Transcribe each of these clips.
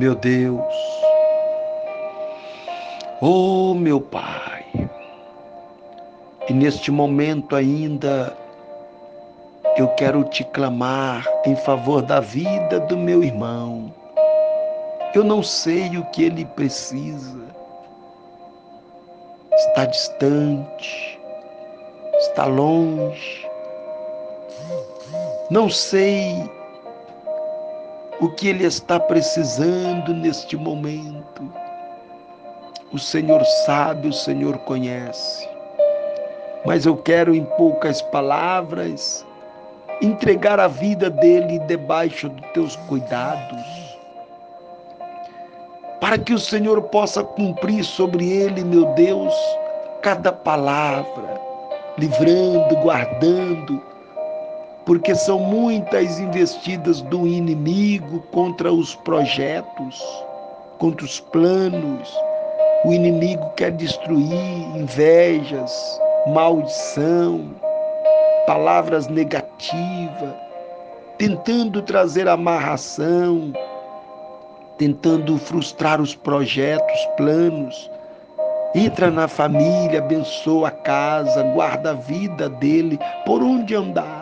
Meu Deus, oh meu Pai, e neste momento ainda eu quero te clamar em favor da vida do meu irmão. Eu não sei o que ele precisa. Está distante, está longe. Não sei o que ele está precisando neste momento. O Senhor sabe, o Senhor conhece. Mas eu quero, em poucas palavras, entregar a vida dele debaixo dos teus cuidados, para que o Senhor possa cumprir sobre ele, meu Deus, cada palavra, livrando, guardando, porque são muitas investidas do inimigo contra os projetos, contra os planos. O inimigo quer destruir invejas, maldição, palavras negativas, tentando trazer amarração, tentando frustrar os projetos, planos. Entra na família, abençoa a casa, guarda a vida dele por onde andar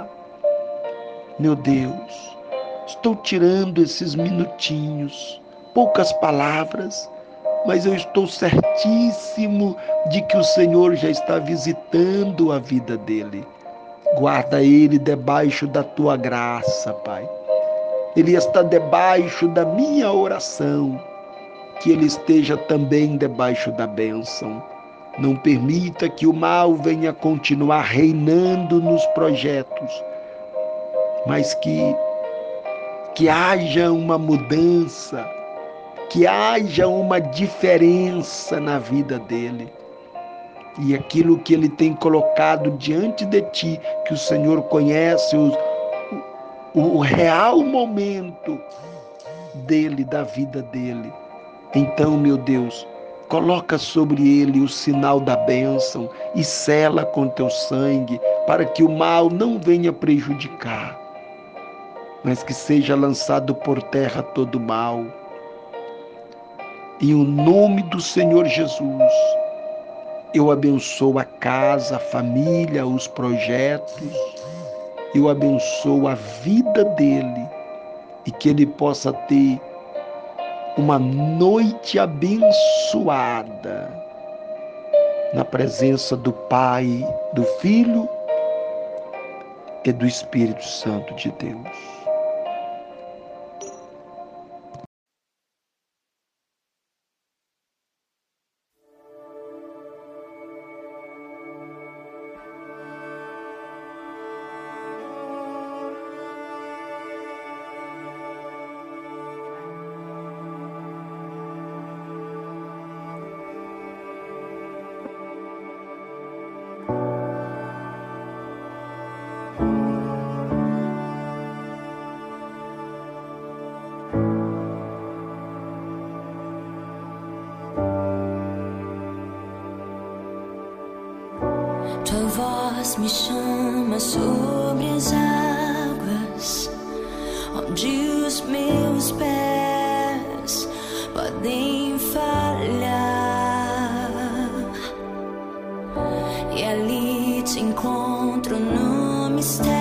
meu Deus, estou tirando esses minutinhos, poucas palavras, mas eu estou certíssimo de que o Senhor já está visitando a vida dele. Guarda ele debaixo da tua graça, Pai. Ele está debaixo da minha oração. Que ele esteja também debaixo da bênção. Não permita que o mal venha continuar reinando nos projetos mas que que haja uma mudança, que haja uma diferença na vida dele. E aquilo que ele tem colocado diante de ti, que o Senhor conhece o, o, o real momento dele, da vida dele. Então, meu Deus, coloca sobre ele o sinal da bênção e sela com teu sangue, para que o mal não venha prejudicar mas que seja lançado por terra todo mal. Em o nome do Senhor Jesus, eu abençoo a casa, a família, os projetos, eu abençoo a vida dele e que ele possa ter uma noite abençoada na presença do Pai, do Filho e do Espírito Santo de Deus. Voz me chama sobre as águas, onde os meus pés podem falhar, e ali te encontro no mistério,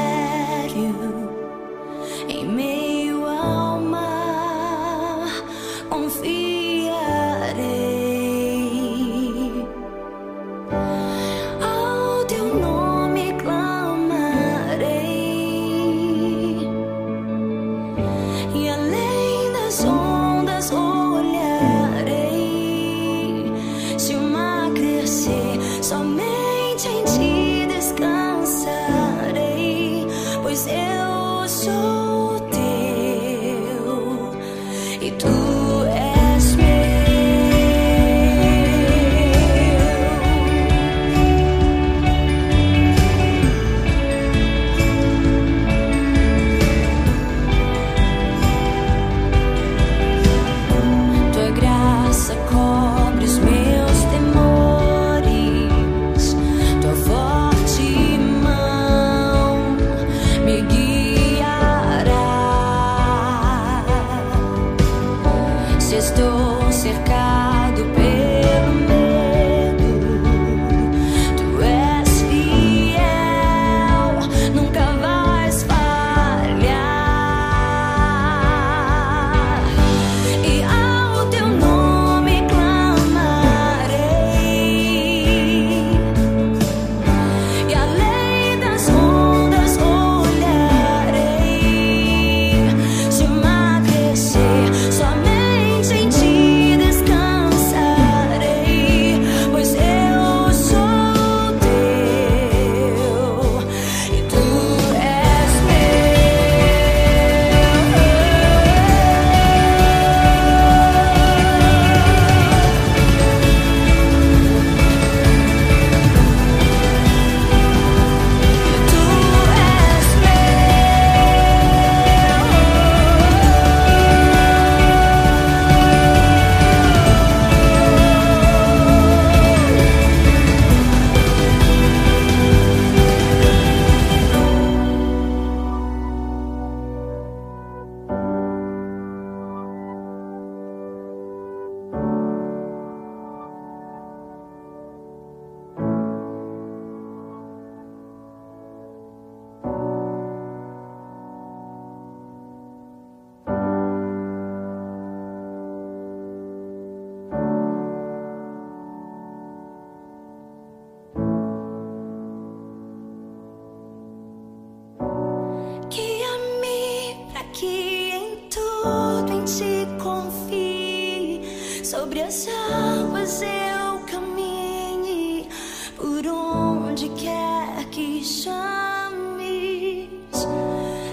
sobre as águas eu caminhe, por onde quer que chames.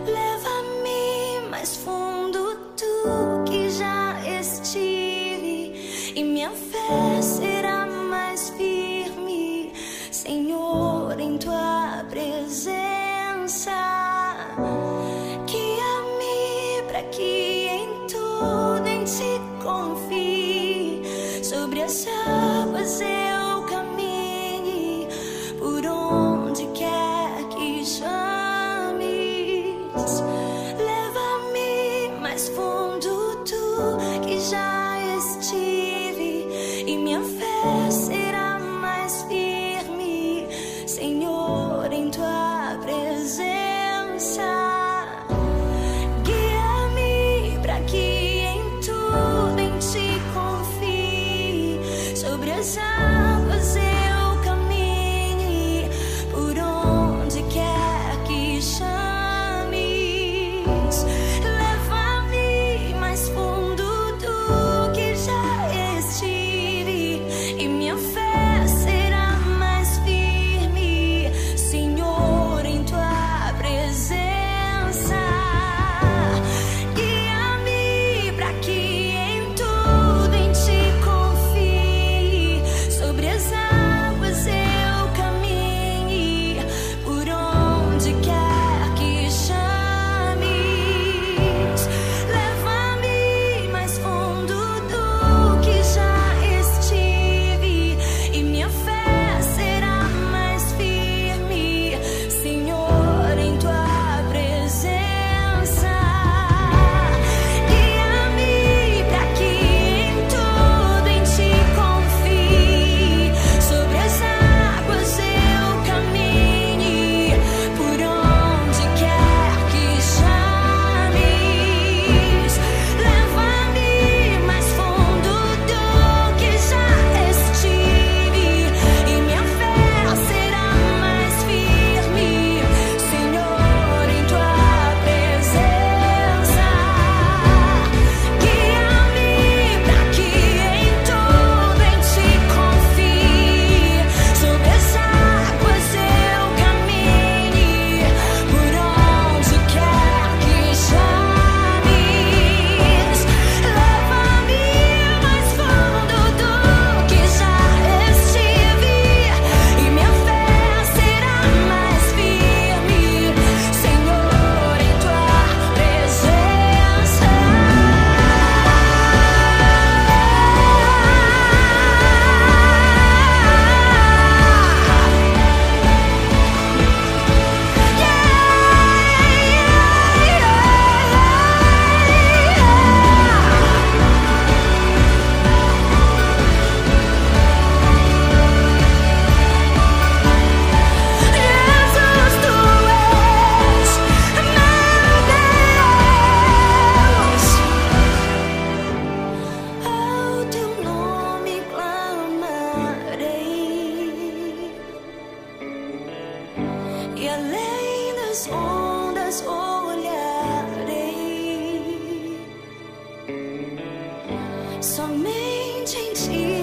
Leva-me mais fundo, tu que já estive, e minha fé se Yes, I. changing